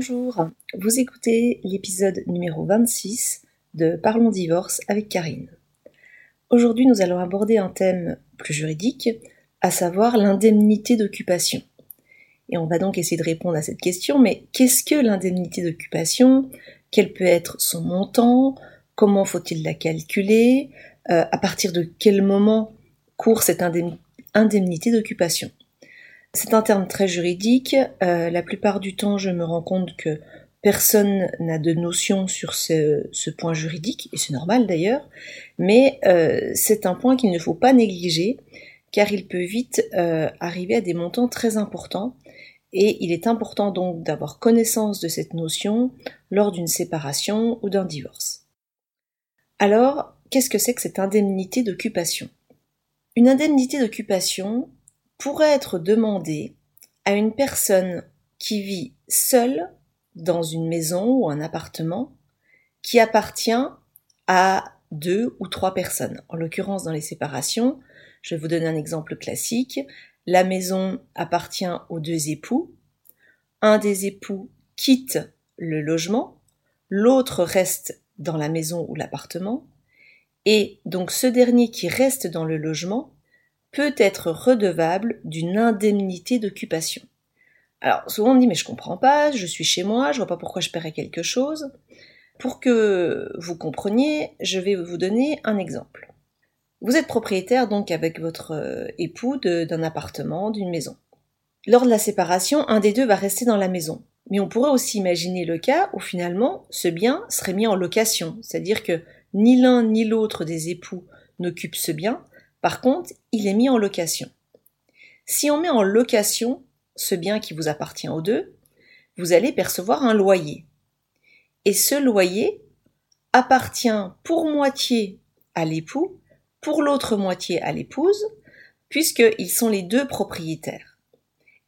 Bonjour, vous écoutez l'épisode numéro 26 de Parlons divorce avec Karine. Aujourd'hui nous allons aborder un thème plus juridique, à savoir l'indemnité d'occupation. Et on va donc essayer de répondre à cette question, mais qu'est-ce que l'indemnité d'occupation? Quel peut être son montant? Comment faut-il la calculer? Euh, À partir de quel moment court cette indemnité d'occupation? C'est un terme très juridique. Euh, la plupart du temps, je me rends compte que personne n'a de notion sur ce, point juridique, et c'est normal d'ailleurs, mais euh, c'est un point qu'il ne faut pas négliger, car il peut vite euh, arriver à des montants très importants, et il est important donc d'avoir connaissance de cette notion lors d'une séparation ou d'un divorce. Alors, qu'est-ce que c'est que cette indemnité d'occupation? Une indemnité d'occupation, pourrait être demandé à une personne qui vit seule dans une maison ou un appartement qui appartient à deux ou trois personnes. En l'occurrence, dans les séparations, je vous donner un exemple classique. La maison appartient aux deux époux. Un des époux quitte le logement, l'autre reste dans la maison ou l'appartement, et donc ce dernier qui reste dans le logement peut être redevable d'une indemnité d'occupation. Alors souvent on dit mais je comprends pas, je suis chez moi, je vois pas pourquoi je paierais quelque chose. Pour que vous compreniez, je vais vous donner un exemple. Vous êtes propriétaire donc avec votre euh, époux d'un appartement, d'une maison. Lors de la séparation, un des deux va rester dans la maison. Mais on pourrait aussi imaginer le cas où finalement ce bien serait mis en location, c'est-à-dire que ni l'un ni l'autre des époux n'occupe ce bien, par contre, il est mis en location. Si on met en location ce bien qui vous appartient aux deux, vous allez percevoir un loyer. Et ce loyer appartient pour moitié à l'époux, pour l'autre moitié à l'épouse, puisqu'ils sont les deux propriétaires.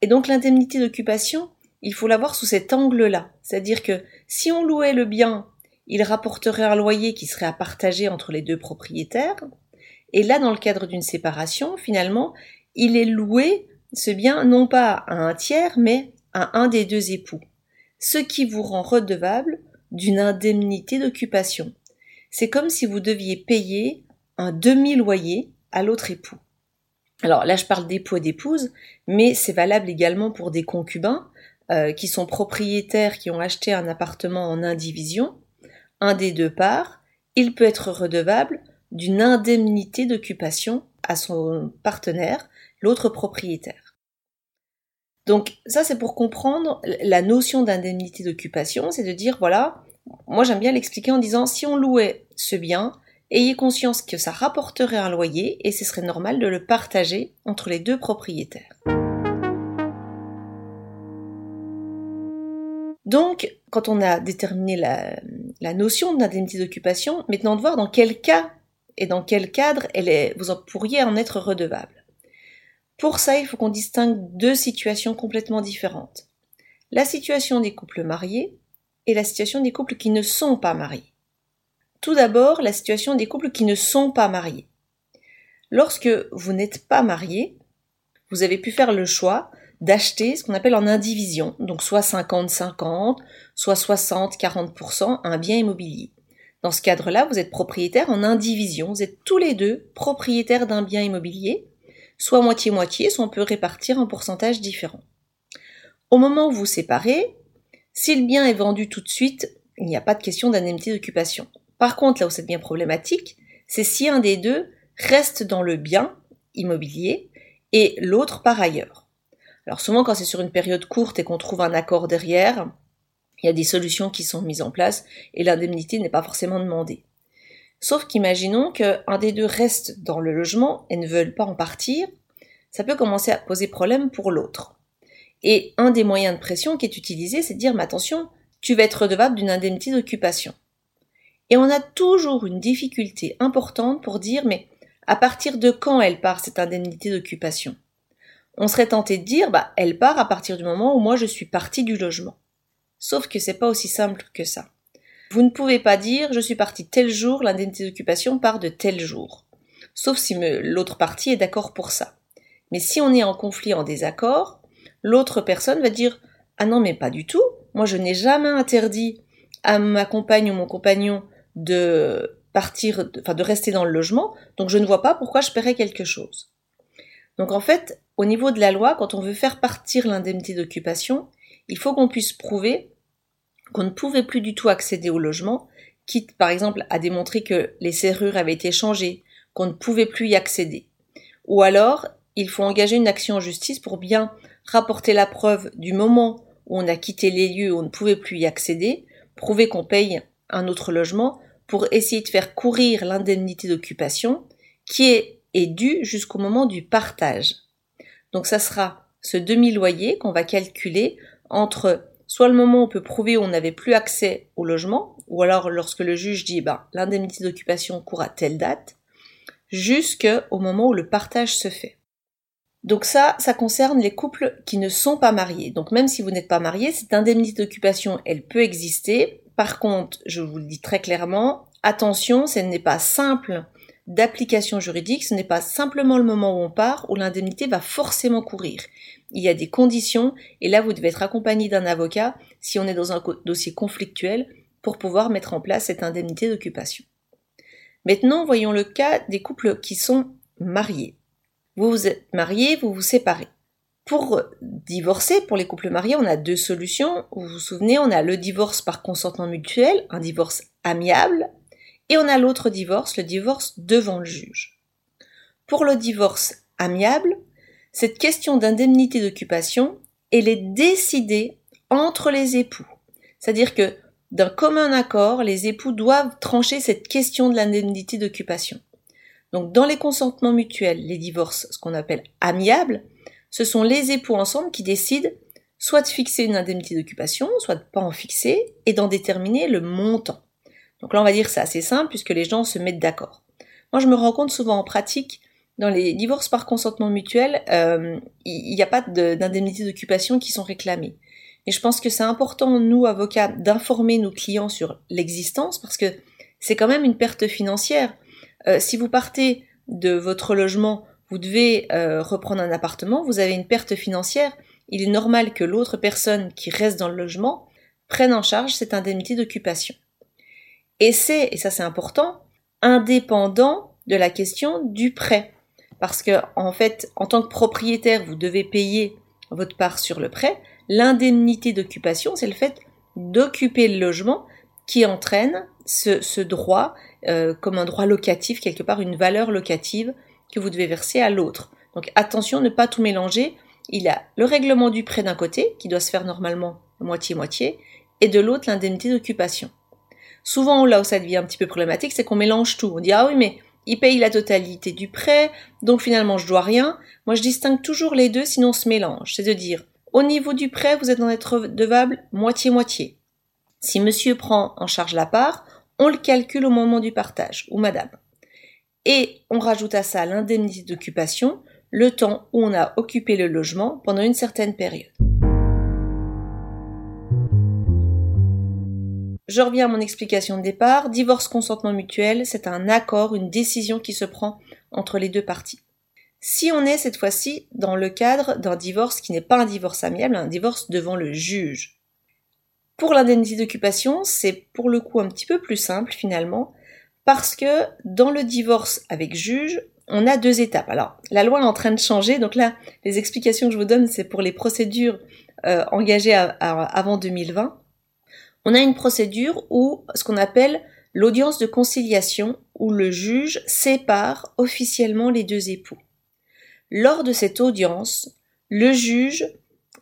Et donc l'indemnité d'occupation, il faut l'avoir sous cet angle-là. C'est-à-dire que si on louait le bien, il rapporterait un loyer qui serait à partager entre les deux propriétaires, et là, dans le cadre d'une séparation, finalement, il est loué, ce bien, non pas à un tiers, mais à un des deux époux. Ce qui vous rend redevable d'une indemnité d'occupation. C'est comme si vous deviez payer un demi-loyer à l'autre époux. Alors là, je parle d'époux et d'épouse, mais c'est valable également pour des concubins euh, qui sont propriétaires, qui ont acheté un appartement en indivision, un des deux parts. Il peut être redevable d'une indemnité d'occupation à son partenaire, l'autre propriétaire. Donc ça c'est pour comprendre la notion d'indemnité d'occupation, c'est de dire voilà, moi j'aime bien l'expliquer en disant si on louait ce bien, ayez conscience que ça rapporterait un loyer et ce serait normal de le partager entre les deux propriétaires. Donc, quand on a déterminé la, notion d'indemnité d'occupation, maintenant de voir dans quel cas et dans quel cadre elle vous pourriez en être redevable. Pour ça, il faut qu'on distingue deux situations complètement différentes. La situation des couples mariés et la situation des couples qui ne sont pas mariés. Tout d'abord, la situation des couples qui ne sont pas mariés. Lorsque vous n'êtes pas marié, vous avez pu faire le choix d'acheter ce qu'on appelle en indivision, donc soit 50-50, soit 60-40% un bien immobilier. Dans ce cadre-là, vous êtes propriétaire en indivision. Vous êtes tous les deux propriétaires d'un bien immobilier, soit moitié-moitié, soit on peut répartir un pourcentage différent. Au moment où vous séparez, si le bien est vendu tout de suite, il n'y a pas de question d'indemnité d'occupation. Par contre, là où c'est bien problématique, c'est si un des deux reste dans le bien immobilier et l'autre par ailleurs. Alors souvent quand c'est sur une période courte et qu'on trouve un accord derrière, il y a des solutions qui sont mises en place et l'indemnité n'est pas forcément demandée. Sauf qu'imaginons qu'un des deux reste dans le logement et ne veut pas en partir, ça peut commencer à poser problème pour l'autre. Et un des moyens de pression qui est utilisé, c'est de dire, mais attention, tu vas être redevable d'une indemnité d'occupation. Et on a toujours une difficulté importante pour dire, mais à partir de quand elle part cette indemnité d'occupation? On serait tenté de dire, bah, elle part à partir du moment où moi je suis partie du logement. Sauf que c'est pas aussi simple que ça. Vous ne pouvez pas dire je suis parti tel jour, l'indemnité d'occupation part de tel jour. Sauf si l'autre partie est d'accord pour ça. Mais si on est en conflit, en désaccord, l'autre personne va dire ah non mais pas du tout, moi je n'ai jamais interdit à ma compagne ou mon compagnon de partir, enfin de rester dans le logement, donc je ne vois pas pourquoi je paierais quelque chose. Donc en fait, au niveau de la loi, quand on veut faire partir l'indemnité d'occupation, il faut qu'on puisse prouver qu'on ne pouvait plus du tout accéder au logement, quitte par exemple à démontrer que les serrures avaient été changées, qu'on ne pouvait plus y accéder. Ou alors, il faut engager une action en justice pour bien rapporter la preuve du moment où on a quitté les lieux où on ne pouvait plus y accéder, prouver qu'on paye un autre logement pour essayer de faire courir l'indemnité d'occupation qui est, due jusqu'au moment du partage. Donc ça sera ce demi-loyer qu'on va calculer entre soit le moment où on peut prouver où on n'avait plus accès au logement, ou alors lorsque le juge dit ben, l'indemnité d'occupation court à telle date, jusqu'au moment où le partage se fait. Donc ça, ça concerne les couples qui ne sont pas mariés. Donc même si vous n'êtes pas marié, cette indemnité d'occupation, elle peut exister. Par contre, je vous le dis très clairement, attention, ce n'est pas simple d'application juridique, ce n'est pas simplement le moment où on part où l'indemnité va forcément courir. Il y a des conditions et là vous devez être accompagné d'un avocat si on est dans un dossier conflictuel pour pouvoir mettre en place cette indemnité d'occupation. Maintenant, voyons le cas des couples qui sont mariés. Vous vous êtes marié, vous vous séparez. Pour divorcer, pour les couples mariés, on a deux solutions. Vous vous souvenez, on a le divorce par consentement mutuel, un divorce amiable, et on a l'autre divorce, le divorce devant le juge. Pour le divorce amiable, cette question d'indemnité d'occupation, elle est décidée entre les époux. C'est-à-dire que d'un commun accord, les époux doivent trancher cette question de l'indemnité d'occupation. Donc dans les consentements mutuels, les divorces, ce qu'on appelle amiables, ce sont les époux ensemble qui décident soit de fixer une indemnité d'occupation, soit de pas en fixer, et d'en déterminer le montant. Donc là, on va dire c'est assez simple puisque les gens se mettent d'accord. Moi, je me rends compte souvent en pratique, dans les divorces par consentement mutuel, euh, il n'y a pas d'indemnité d'occupation qui sont réclamées. Et je pense que c'est important, nous, avocats, d'informer nos clients sur l'existence parce que c'est quand même une perte financière. Euh, si vous partez de votre logement, vous devez euh, reprendre un appartement, vous avez une perte financière, il est normal que l'autre personne qui reste dans le logement prenne en charge cette indemnité d'occupation. Et c'est, et ça c'est important, indépendant de la question du prêt. Parce que, en fait, en tant que propriétaire, vous devez payer votre part sur le prêt. L'indemnité d'occupation, c'est le fait d'occuper le logement qui entraîne ce, droit euh, comme un droit locatif, quelque part une valeur locative que vous devez verser à l'autre. Donc attention, ne pas tout mélanger. Il a le règlement du prêt d'un côté, qui doit se faire normalement moitié-moitié, et de l'autre l'indemnité d'occupation. Souvent, là où ça devient un petit peu problématique, c'est qu'on mélange tout. On dit, ah oui, mais il paye la totalité du prêt, donc finalement je dois rien. Moi, je distingue toujours les deux, sinon on se mélange. C'est de dire, au niveau du prêt, vous êtes en être devable moitié-moitié. Si monsieur prend en charge la part, on le calcule au moment du partage, ou madame. Et on rajoute à ça l'indemnité d'occupation, le temps où on a occupé le logement pendant une certaine période. Je reviens à mon explication de départ. Divorce consentement mutuel, c'est un accord, une décision qui se prend entre les deux parties. Si on est cette fois-ci dans le cadre d'un divorce qui n'est pas un divorce amiable, un divorce devant le juge. Pour l'indemnité d'occupation, c'est pour le coup un petit peu plus simple finalement, parce que dans le divorce avec juge, on a deux étapes. Alors, la loi est en train de changer, donc là, les explications que je vous donne, c'est pour les procédures euh, engagées avant 2020 on a une procédure où ce qu'on appelle l'audience de conciliation, où le juge sépare officiellement les deux époux. Lors de cette audience, le juge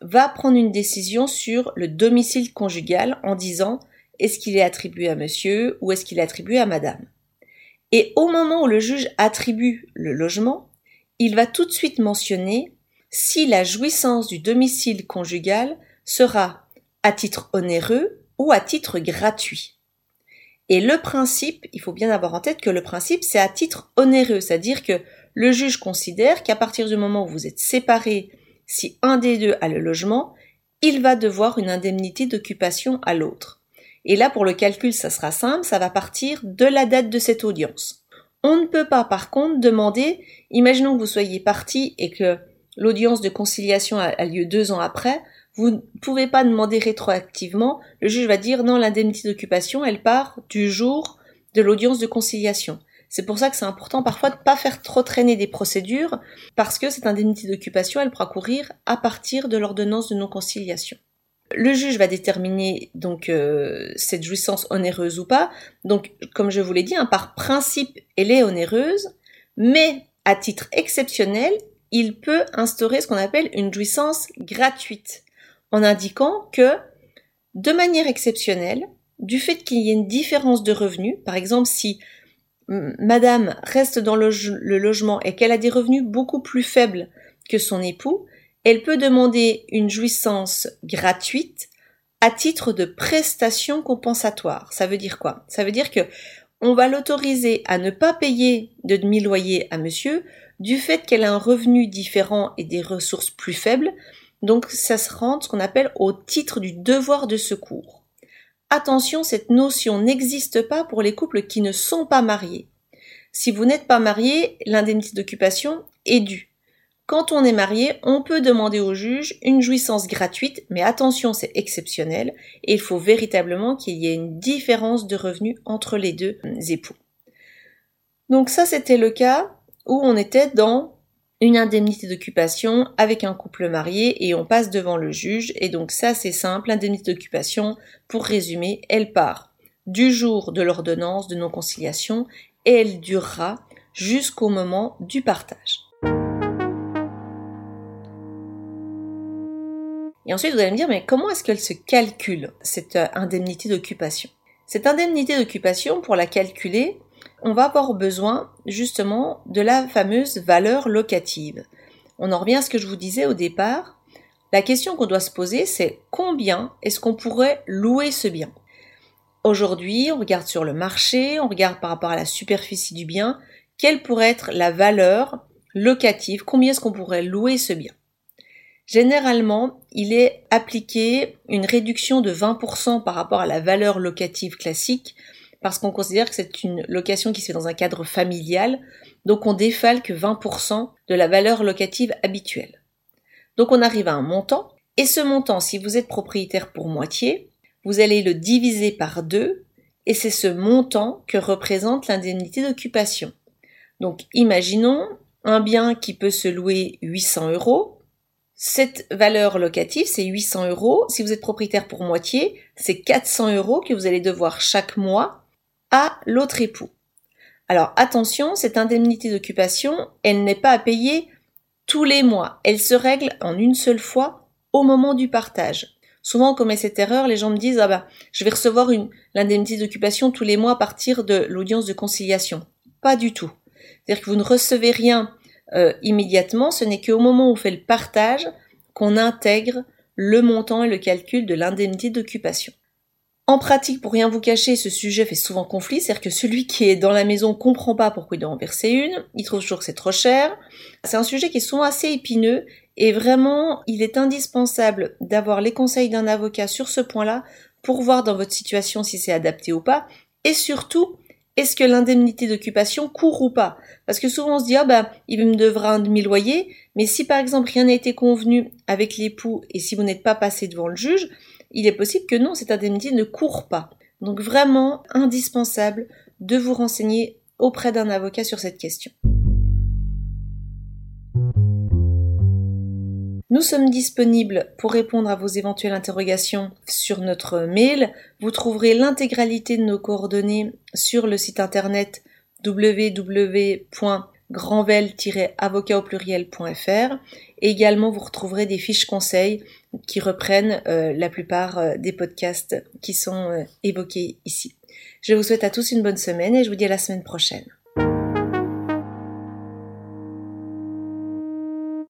va prendre une décision sur le domicile conjugal en disant est-ce qu'il est attribué à monsieur ou est-ce qu'il est attribué à madame? Et au moment où le juge attribue le logement, il va tout de suite mentionner si la jouissance du domicile conjugal sera à titre onéreux ou à titre gratuit. Et le principe, il faut bien avoir en tête que le principe, c'est à titre onéreux, c'est-à-dire que le juge considère qu'à partir du moment où vous êtes séparés, si un des deux a le logement, il va devoir une indemnité d'occupation à l'autre. Et là, pour le calcul, ça sera simple, ça va partir de la date de cette audience. On ne peut pas, par contre, demander, imaginons que vous soyez parti et que l'audience de conciliation a lieu deux ans après, vous ne pouvez pas demander rétroactivement. Le juge va dire non, l'indemnité d'occupation, elle part du jour de l'audience de conciliation. C'est pour ça que c'est important parfois de ne pas faire trop traîner des procédures, parce que cette indemnité d'occupation, elle pourra courir à partir de l'ordonnance de non-conciliation. Le juge va déterminer donc euh, cette jouissance onéreuse ou pas. Donc, comme je vous l'ai dit, hein, par principe, elle est onéreuse, mais à titre exceptionnel, il peut instaurer ce qu'on appelle une jouissance gratuite, en indiquant que, de manière exceptionnelle, du fait qu'il y ait une différence de revenus, par exemple si madame reste dans le, logement et qu'elle a des revenus beaucoup plus faibles que son époux, elle peut demander une jouissance gratuite à titre de prestation compensatoire. Ça veut dire quoi? Ça veut dire que on va l'autoriser à ne pas payer de demi-loyer à monsieur du fait qu'elle a un revenu différent et des ressources plus faibles. Donc ça se rend ce qu'on appelle au titre du devoir de secours. Attention, cette notion n'existe pas pour les couples qui ne sont pas mariés. Si vous n'êtes pas marié, l'indemnité d'occupation est due. Quand on est marié, on peut demander au juge une jouissance gratuite, mais attention, c'est exceptionnel, et il faut véritablement qu'il y ait une différence de revenus entre les deux époux. Donc ça, c'était le cas où on était dans une indemnité d'occupation avec un couple marié et on passe devant le juge. Et donc ça c'est simple, l'indemnité d'occupation, pour résumer, elle part du jour de l'ordonnance de non-conciliation et elle durera jusqu'au moment du partage. Et ensuite, vous allez me dire, mais comment est-ce qu'elle se calcule, cette euh, indemnité d'occupation? Cette indemnité d'occupation, pour la calculer, on va avoir besoin justement de la fameuse valeur locative. On en revient à ce que je vous disais au départ. La question qu'on doit se poser, c'est combien est-ce qu'on pourrait louer ce bien? Aujourd'hui, on regarde sur le marché, on regarde par rapport à la superficie du bien, quelle pourrait être la valeur locative, combien est-ce qu'on pourrait louer ce bien? Généralement, il est appliqué une réduction de 20% par rapport à la valeur locative classique parce qu'on considère que c'est une location qui se fait dans un cadre familial, donc on défale que 20% de la valeur locative habituelle. Donc on arrive à un montant, et ce montant, si vous êtes propriétaire pour moitié, vous allez le diviser par deux, et c'est ce montant que représente l'indemnité d'occupation. Donc imaginons un bien qui peut se louer 800 euros. Cette valeur locative, c'est 800 euros. Si vous êtes propriétaire pour moitié, c'est 400 euros que vous allez devoir chaque mois à l'autre époux. Alors attention, cette indemnité d'occupation, elle n'est pas à payer tous les mois. Elle se règle en une seule fois au moment du partage. Souvent on commet cette erreur, les gens me disent ah bah je vais recevoir une l'indemnité d'occupation tous les mois à partir de l'audience de conciliation. Pas du tout. C'est-à-dire que vous ne recevez rien euh, immédiatement, ce n'est qu'au moment où on fait le partage qu'on intègre le montant et le calcul de l'indemnité d'occupation. En pratique, pour rien vous cacher, ce sujet fait souvent conflit, c'est-à-dire que celui qui est dans la maison comprend pas pourquoi il doit en verser une, il trouve toujours que c'est trop cher. C'est un sujet qui est souvent assez épineux et vraiment, il est indispensable d'avoir les conseils d'un avocat sur ce point-là pour voir dans votre situation si c'est adapté ou pas. Et surtout, est-ce que l'indemnité d'occupation court ou pas? Parce que souvent on se dit, ah ben, il me devra un demi-loyer, mais si par exemple rien n'a été convenu avec l'époux et si vous n'êtes pas passé devant le juge, il est possible que non, cette indemnité ne court pas. Donc vraiment indispensable de vous renseigner auprès d'un avocat sur cette question. Nous sommes disponibles pour répondre à vos éventuelles interrogations sur notre mail. Vous trouverez l'intégralité de nos coordonnées sur le site internet www grandvel-avocat au pluriel.fr. Et également, vous retrouverez des fiches conseils qui reprennent euh, la plupart euh, des podcasts qui sont euh, évoqués ici. Je vous souhaite à tous une bonne semaine et je vous dis à la semaine prochaine.